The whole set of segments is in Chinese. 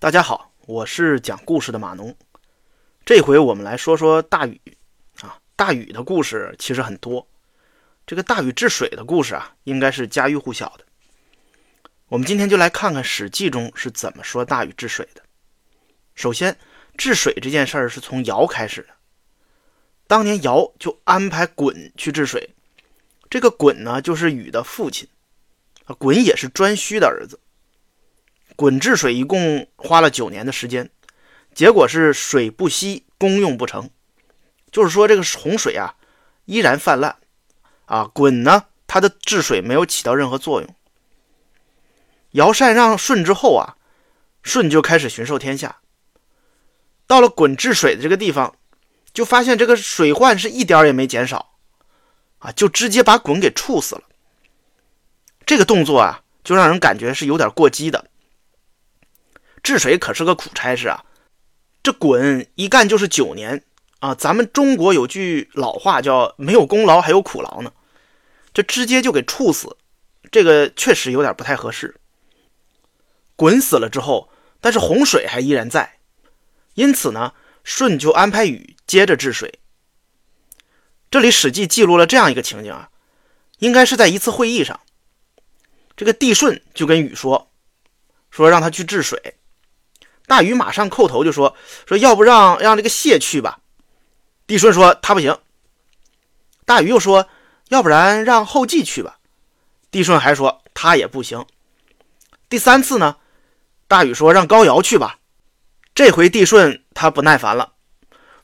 大家好，我是讲故事的马农。这回我们来说说大禹啊，大禹的故事其实很多。这个大禹治水的故事啊，应该是家喻户晓的。我们今天就来看看《史记》中是怎么说大禹治水的。首先，治水这件事儿是从尧开始的。当年尧就安排鲧去治水，这个鲧呢，就是禹的父亲，鲧也是颛顼的儿子。鲧治水一共花了九年的时间，结果是水不息，功用不成。就是说，这个洪水啊依然泛滥啊。鲧呢，他的治水没有起到任何作用。尧禅让舜之后啊，舜就开始巡狩天下。到了鲧治水的这个地方，就发现这个水患是一点也没减少啊，就直接把鲧给处死了。这个动作啊，就让人感觉是有点过激的。治水可是个苦差事啊，这鲧一干就是九年啊。咱们中国有句老话叫“没有功劳还有苦劳”呢，这直接就给处死，这个确实有点不太合适。鲧死了之后，但是洪水还依然在，因此呢，舜就安排禹接着治水。这里《史记》记录了这样一个情景啊，应该是在一次会议上，这个帝舜就跟禹说，说让他去治水。大禹马上叩头就说：“说要不让让这个谢去吧。”帝舜说：“他不行。”大禹又说：“要不然让后稷去吧。”帝舜还说：“他也不行。”第三次呢，大禹说：“让高尧去吧。”这回帝舜他不耐烦了，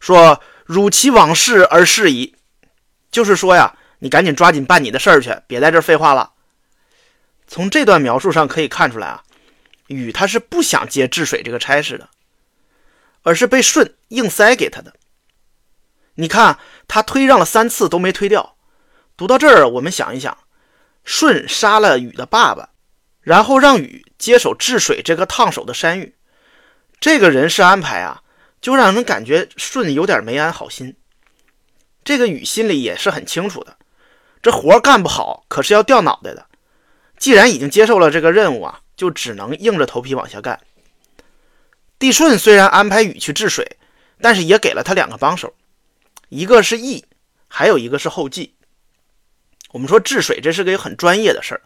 说：“汝其往事而事矣。”就是说呀，你赶紧抓紧办你的事儿去，别在这废话了。从这段描述上可以看出来啊。禹他是不想接治水这个差事的，而是被舜硬塞给他的。你看他推让了三次都没推掉。读到这儿，我们想一想，舜杀了禹的爸爸，然后让禹接手治水这个烫手的山芋，这个人事安排啊，就让人感觉舜有点没安好心。这个禹心里也是很清楚的，这活干不好可是要掉脑袋的。既然已经接受了这个任务啊。就只能硬着头皮往下干。帝舜虽然安排禹去治水，但是也给了他两个帮手，一个是羿，还有一个是后稷。我们说治水这是个很专业的事儿，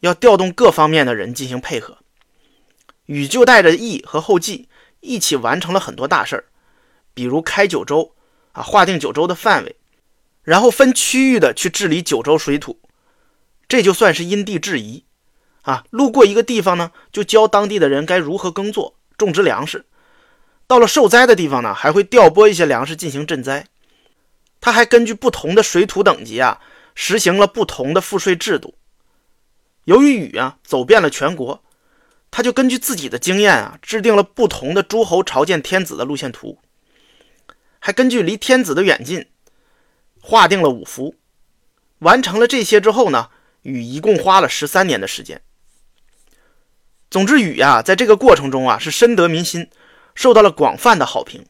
要调动各方面的人进行配合。禹就带着羿和后稷一起完成了很多大事儿，比如开九州啊，划定九州的范围，然后分区域的去治理九州水土，这就算是因地制宜。啊，路过一个地方呢，就教当地的人该如何耕作、种植粮食。到了受灾的地方呢，还会调拨一些粮食进行赈灾。他还根据不同的水土等级啊，实行了不同的赋税制度。由于禹啊走遍了全国，他就根据自己的经验啊，制定了不同的诸侯朝见天子的路线图，还根据离天子的远近，划定了五福。完成了这些之后呢，禹一共花了十三年的时间。总之，禹呀，在这个过程中啊，是深得民心，受到了广泛的好评。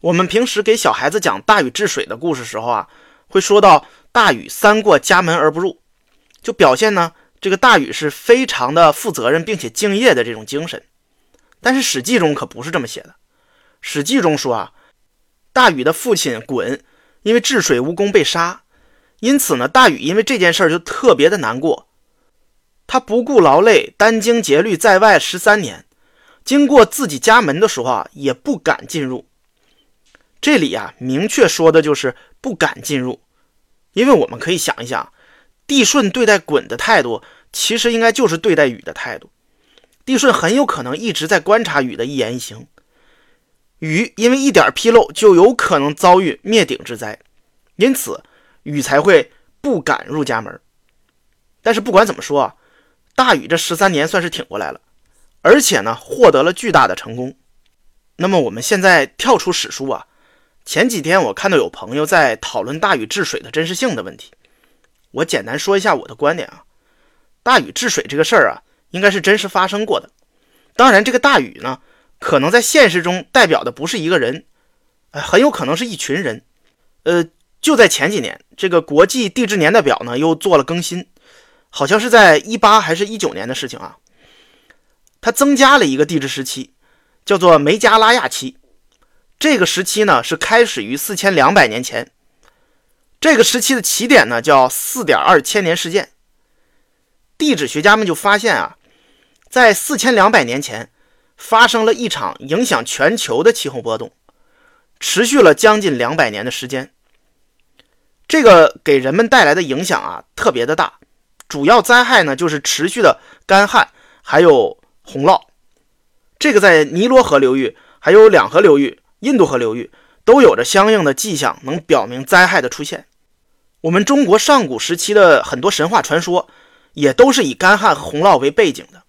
我们平时给小孩子讲大禹治水的故事时候啊，会说到大禹三过家门而不入，就表现呢，这个大禹是非常的负责任并且敬业的这种精神。但是《史记》中可不是这么写的，《史记》中说啊，大禹的父亲鲧因为治水无功被杀，因此呢，大禹因为这件事就特别的难过。他不顾劳累，殚精竭虑在外十三年，经过自己家门的时候啊，也不敢进入。这里啊，明确说的就是不敢进入，因为我们可以想一想，帝舜对待鲧的态度，其实应该就是对待禹的态度。帝舜很有可能一直在观察禹的一言一行，禹因为一点纰漏就有可能遭遇灭顶之灾，因此禹才会不敢入家门。但是不管怎么说啊。大禹这十三年算是挺过来了，而且呢，获得了巨大的成功。那么我们现在跳出史书啊，前几天我看到有朋友在讨论大禹治水的真实性的问题，我简单说一下我的观点啊。大禹治水这个事儿啊，应该是真实发生过的。当然，这个大禹呢，可能在现实中代表的不是一个人，呃，很有可能是一群人。呃，就在前几年，这个国际地质年代表呢又做了更新。好像是在一八还是一九年的事情啊，它增加了一个地质时期，叫做梅加拉亚期。这个时期呢是开始于四千两百年前。这个时期的起点呢叫四点二千年事件。地质学家们就发现啊，在四千两百年前发生了一场影响全球的气候波动，持续了将近两百年的时间。这个给人们带来的影响啊特别的大，主要灾害呢就是持续的干旱，还有洪涝。这个在尼罗河流域、还有两河流域、印度河流域都有着相应的迹象，能表明灾害的出现。我们中国上古时期的很多神话传说。也都是以干旱和洪涝为背景的，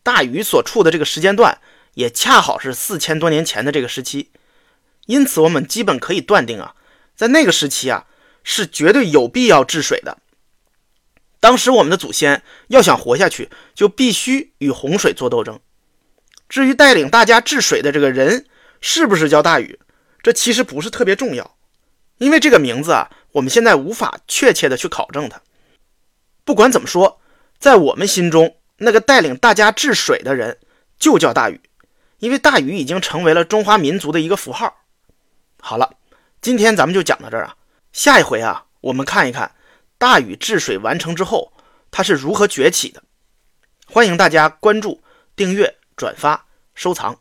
大禹所处的这个时间段也恰好是四千多年前的这个时期，因此我们基本可以断定啊，在那个时期啊是绝对有必要治水的。当时我们的祖先要想活下去，就必须与洪水做斗争。至于带领大家治水的这个人是不是叫大禹，这其实不是特别重要，因为这个名字啊，我们现在无法确切的去考证它。不管怎么说，在我们心中，那个带领大家治水的人就叫大禹，因为大禹已经成为了中华民族的一个符号。好了，今天咱们就讲到这儿啊，下一回啊，我们看一看大禹治水完成之后，他是如何崛起的。欢迎大家关注、订阅、转发、收藏。